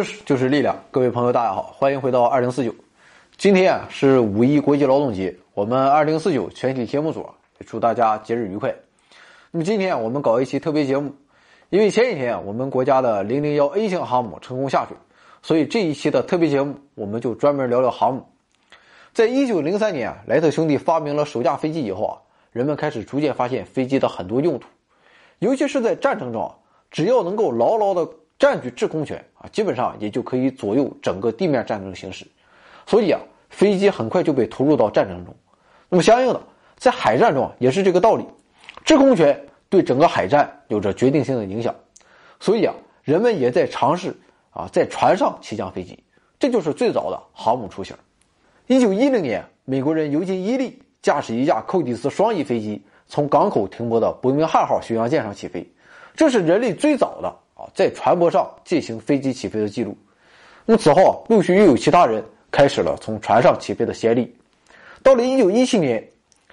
知识就是力量，各位朋友，大家好，欢迎回到二零四九。今天啊是五一国际劳动节，我们二零四九全体节目组也祝大家节日愉快。那么今天我们搞一期特别节目，因为前几天我们国家的零零幺 A 型航母成功下水，所以这一期的特别节目我们就专门聊聊航母。在一九零三年，莱特兄弟发明了首架飞机以后啊，人们开始逐渐发现飞机的很多用途，尤其是在战争中，只要能够牢牢的。占据制空权啊，基本上也就可以左右整个地面战争的形势。所以啊，飞机很快就被投入到战争中。那么相应的，在海战中也是这个道理，制空权对整个海战有着决定性的影响。所以啊，人们也在尝试啊，在船上起降飞机，这就是最早的航母雏形。一九一零年，美国人尤金·伊利驾驶一架寇蒂斯双翼飞机从港口停泊的伯明翰号巡洋舰上起飞，这是人类最早的。在船舶上进行飞机起飞的记录，那么此后啊，陆续又有其他人开始了从船上起飞的先例。到了1917年，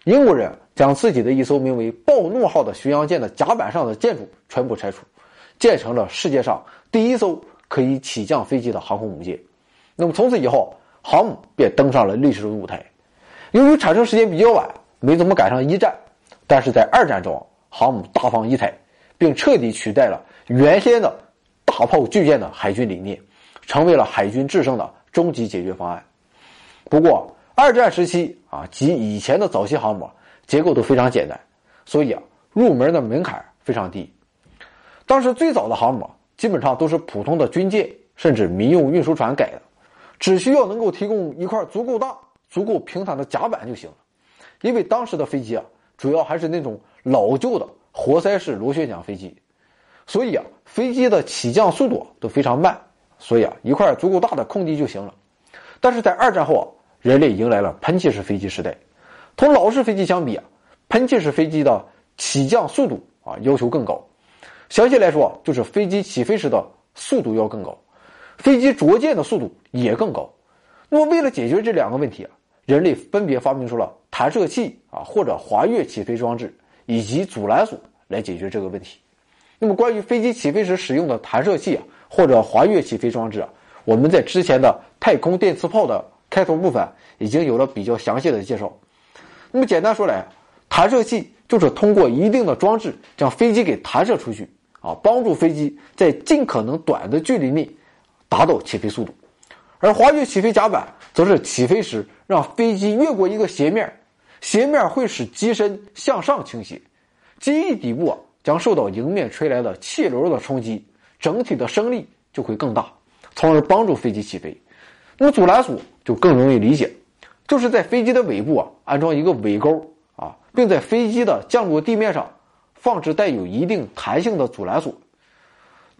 英国人将自己的一艘名为“暴怒号”的巡洋舰的甲板上的建筑全部拆除，建成了世界上第一艘可以起降飞机的航空母舰。那么从此以后，航母便登上了历史的舞台。由于产生时间比较晚，没怎么赶上一战，但是在二战中，航母大放异彩，并彻底取代了。原先的大炮巨舰的海军理念，成为了海军制胜的终极解决方案。不过，二战时期啊及以前的早期航母结构都非常简单，所以啊入门的门槛非常低。当时最早的航母基本上都是普通的军舰甚至民用运输船改的，只需要能够提供一块足够大、足够平坦的甲板就行了。因为当时的飞机啊主要还是那种老旧的活塞式螺旋桨飞机。所以啊，飞机的起降速度都非常慢，所以啊，一块足够大的空地就行了。但是在二战后啊，人类迎来了喷气式飞机时代，同老式飞机相比啊，喷气式飞机的起降速度啊要求更高。详细来说，就是飞机起飞时的速度要更高，飞机着舰的速度也更高。那么为了解决这两个问题啊，人类分别发明出了弹射器啊或者滑跃起飞装置以及阻拦索来解决这个问题。那么，关于飞机起飞时使用的弹射器啊，或者滑跃起飞装置啊，我们在之前的太空电磁炮的开头部分已经有了比较详细的介绍。那么，简单说来，弹射器就是通过一定的装置将飞机给弹射出去啊，帮助飞机在尽可能短的距离内达到起飞速度。而滑跃起飞甲板则是起飞时让飞机越过一个斜面，斜面会使机身向上倾斜，机翼底部啊。将受到迎面吹来的气流的冲击，整体的升力就会更大，从而帮助飞机起飞。那么阻拦索就更容易理解，就是在飞机的尾部啊安装一个尾钩啊，并在飞机的降落地面上放置带有一定弹性的阻拦索。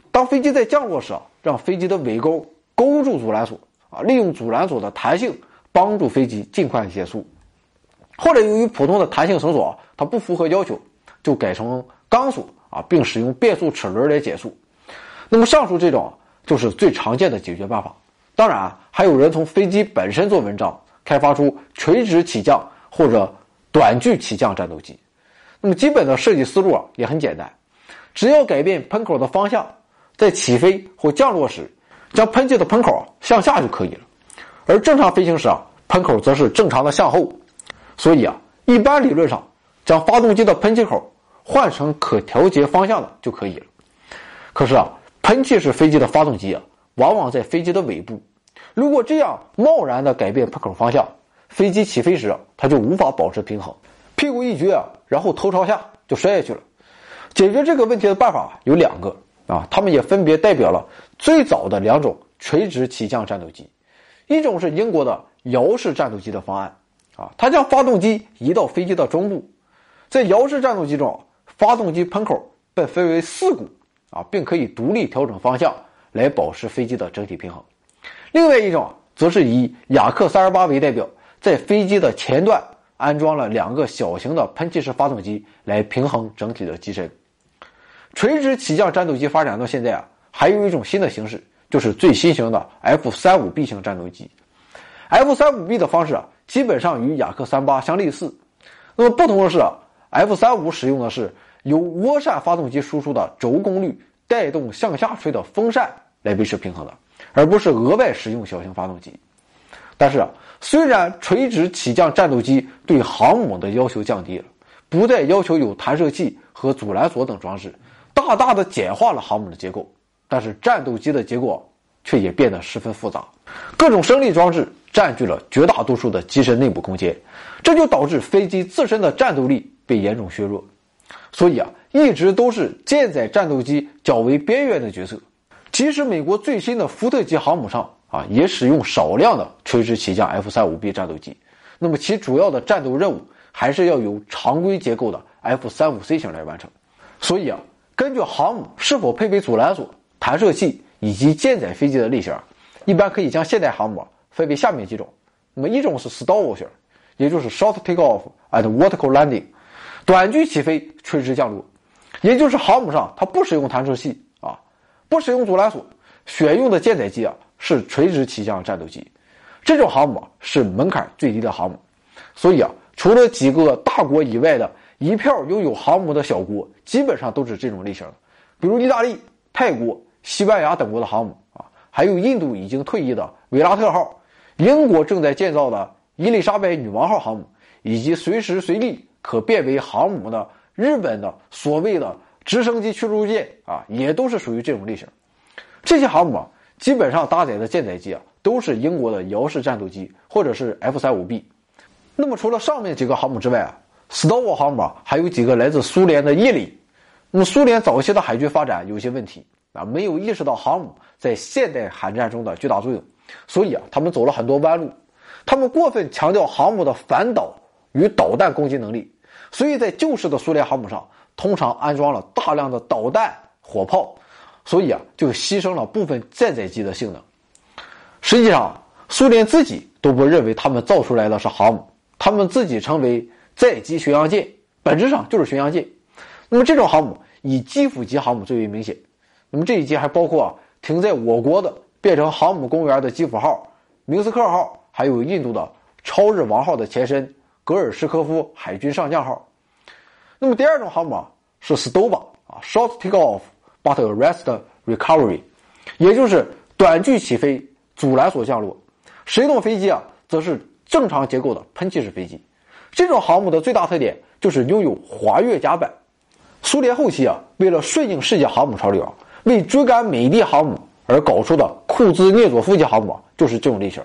当飞机在降落时啊，让飞机的尾钩勾住阻拦索啊，利用阻拦索的弹性帮助飞机尽快减速。后来由于普通的弹性绳索啊它不符合要求，就改成。钢索啊，并使用变速齿轮来减速。那么上述这种就是最常见的解决办法。当然，还有人从飞机本身做文章，开发出垂直起降或者短距起降战斗机。那么基本的设计思路啊也很简单，只要改变喷口的方向，在起飞或降落时，将喷气的喷口向下就可以了。而正常飞行时啊，喷口则是正常的向后。所以啊，一般理论上，将发动机的喷气口。换成可调节方向的就可以了。可是啊，喷气式飞机的发动机啊，往往在飞机的尾部。如果这样贸然的改变喷口方向，飞机起飞时它就无法保持平衡，屁股一撅啊，然后头朝下就摔下去了。解决这个问题的办法有两个啊，它们也分别代表了最早的两种垂直起降战斗机。一种是英国的摇式战斗机的方案啊，它将发动机移到飞机的中部，在摇式战斗机中。发动机喷口被分为四股啊，并可以独立调整方向来保持飞机的整体平衡。另外一种则是以雅克三十八为代表，在飞机的前段安装了两个小型的喷气式发动机来平衡整体的机身。垂直起降战斗机发展到现在啊，还有一种新的形式，就是最新型的 F 三五 B 型战斗机。F 三五 B 的方式啊，基本上与雅克三八相类似，那么不同的是啊，F 三五使用的是。由涡扇发动机输出的轴功率带动向下吹的风扇来维持平衡的，而不是额外使用小型发动机。但是啊，虽然垂直起降战斗机对航母的要求降低了，不再要求有弹射器和阻拦索等装置，大大的简化了航母的结构，但是战斗机的结构却也变得十分复杂，各种升力装置占据了绝大多数的机身内部空间，这就导致飞机自身的战斗力被严重削弱。所以啊，一直都是舰载战斗机较为边缘的角色。即使美国最新的福特级航母上啊，也使用少量的垂直起降 F 三五 B 战斗机，那么其主要的战斗任务还是要由常规结构的 F 三五 C 型来完成。所以啊，根据航母是否配备阻拦索、弹射器以及舰载飞机的类型，一般可以将现代航母分为下面几种。那么一种是 STOVL 型，也就是 Short Takeoff and Vertical Landing。短距起飞、垂直降落，也就是航母上它不使用弹射器啊，不使用阻拦索，选用的舰载机啊是垂直起降战斗机。这种航母是门槛最低的航母，所以啊，除了几个大国以外的一票拥有航母的小国，基本上都是这种类型的，比如意大利、泰国、西班牙等国的航母啊，还有印度已经退役的维拉特号，英国正在建造的伊丽莎白女王号航母，以及随时随地。可变为航母的日本的所谓的直升机驱逐舰啊，也都是属于这种类型。这些航母啊，基本上搭载的舰载机啊，都是英国的遥式战斗机或者是 F 三五 B。那么除了上面几个航母之外啊，STOVL 航母还有几个来自苏联的伊犁。那么苏联早期的海军发展有些问题啊，没有意识到航母在现代海战中的巨大作用，所以啊，他们走了很多弯路。他们过分强调航母的反导与导弹攻击能力。所以在旧式的苏联航母上，通常安装了大量的导弹、火炮，所以啊，就牺牲了部分舰载机的性能。实际上，苏联自己都不认为他们造出来的是航母，他们自己称为载机巡洋舰，本质上就是巡洋舰。那么这种航母以基辅级航母最为明显。那么这一级还包括啊，停在我国的变成航母公园的基辅号、明斯克号，还有印度的超日王号的前身。格尔什科夫海军上将号，那么第二种航母是 Stova 啊，Short Takeoff but Arrest Recovery，也就是短距起飞、阻拦索降落。水动飞机啊，则是正常结构的喷气式飞机。这种航母的最大特点就是拥有滑跃甲板。苏联后期啊，为了顺应世界航母潮流，为追赶美帝航母而搞出的库兹涅佐夫级航母就是这种类型，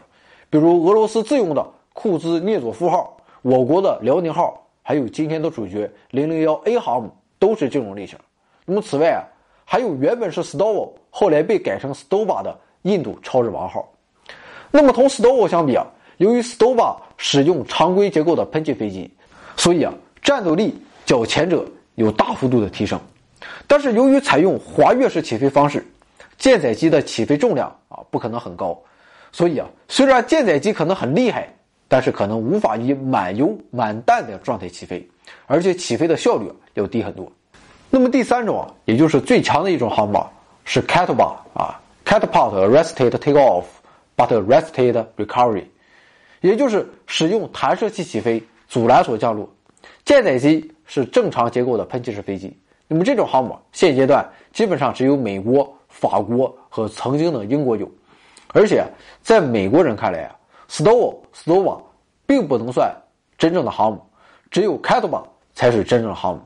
比如俄罗斯自用的库兹涅佐夫号。我国的辽宁号，还有今天的主角零零幺 A 航母，都是这种类型。那么此外啊，还有原本是 STOVL，后来被改成 STOVA 的印度超日王号。那么同 STOVL 相比啊，由于 STOVA 使用常规结构的喷气飞机，所以啊，战斗力较前者有大幅度的提升。但是由于采用滑跃式起飞方式，舰载机的起飞重量啊不可能很高，所以啊，虽然舰载机可能很厉害。但是可能无法以满油满弹的状态起飞，而且起飞的效率要低很多。那么第三种啊，也就是最强的一种航母是 Catapult 啊，Catapult Arrested Takeoff but Arrested Recovery，也就是使用弹射器起飞、阻拦索降落。舰载机是正常结构的喷气式飞机。那么这种航母现阶段基本上只有美国、法国和曾经的英国有，而且在美国人看来啊。STOVL、STOVA 并不能算真正的航母，只有 Catawa 才是真正的航母。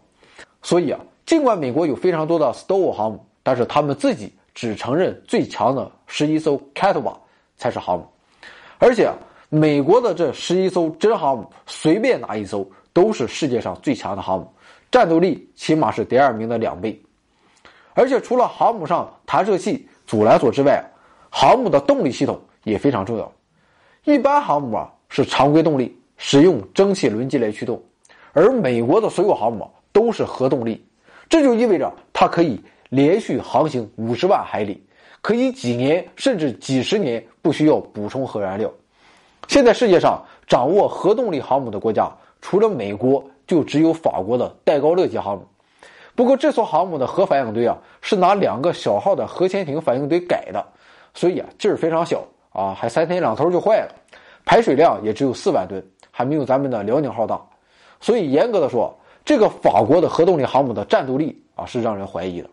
所以啊，尽管美国有非常多的 STOVL 航母，但是他们自己只承认最强的十一艘 Catawa 才是航母。而且，美国的这十一艘真航母，随便哪一艘都是世界上最强的航母，战斗力起码是第二名的两倍。而且，除了航母上弹射器、阻拦索之外，航母的动力系统也非常重要。一般航母啊是常规动力，使用蒸汽轮机来驱动，而美国的所有航母都是核动力，这就意味着它可以连续航行五十万海里，可以几年甚至几十年不需要补充核燃料。现在世界上掌握核动力航母的国家，除了美国，就只有法国的戴高乐级航母。不过这艘航母的核反应堆啊是拿两个小号的核潜艇反应堆改的，所以啊劲儿非常小。啊，还三天两头就坏了，排水量也只有四万吨，还没有咱们的辽宁号大，所以严格的说，这个法国的核动力航母的战斗力啊是让人怀疑的。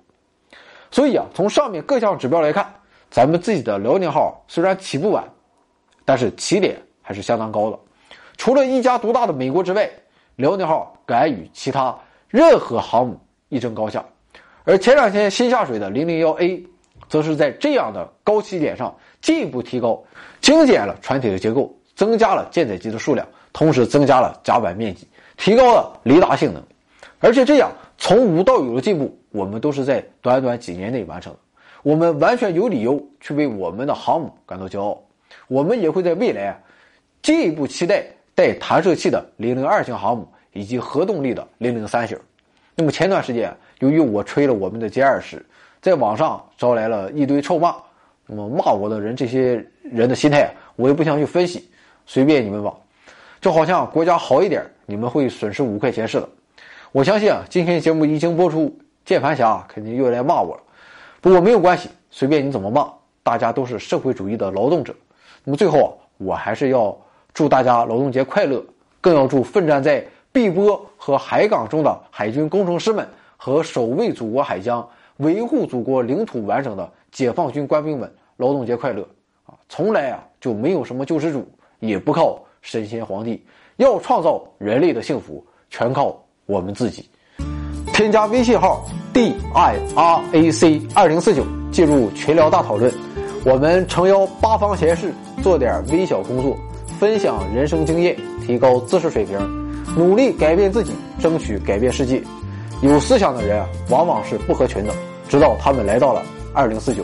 所以啊，从上面各项指标来看，咱们自己的辽宁号虽然起步晚，但是起点还是相当高的。除了一家独大的美国之外，辽宁号敢与其他任何航母一争高下。而前两天新下水的零零幺 A，则是在这样的高起点上进一步提高，精简了船体的结构，增加了舰载机的数量，同时增加了甲板面积，提高了雷达性能。而且这样从无到有的进步，我们都是在短短几年内完成。我们完全有理由去为我们的航母感到骄傲。我们也会在未来进一步期待带弹射器的零零二型航母以及核动力的零零三型。那么前段时间，由于我吹了我们的歼二十，在网上招来了一堆臭骂。那么骂我的人，这些人的心态，我也不想去分析，随便你们吧。就好像国家好一点，你们会损失五块钱似的。我相信啊，今天节目一经播出，键盘侠肯定又来骂我了。不过没有关系，随便你怎么骂，大家都是社会主义的劳动者。那么最后啊，我还是要祝大家劳动节快乐，更要祝奋战在。碧波和海港中的海军工程师们和守卫祖国海疆、维护祖国领土完整的解放军官兵们，劳动节快乐！啊，从来啊就没有什么救世主，也不靠神仙皇帝，要创造人类的幸福，全靠我们自己。添加微信号 d i r a c 二零四九，进入群聊大讨论，我们诚邀八方贤士做点微小工作，分享人生经验，提高知识水平。努力改变自己，争取改变世界。有思想的人啊，往往是不合群的。直到他们来到了二零四九。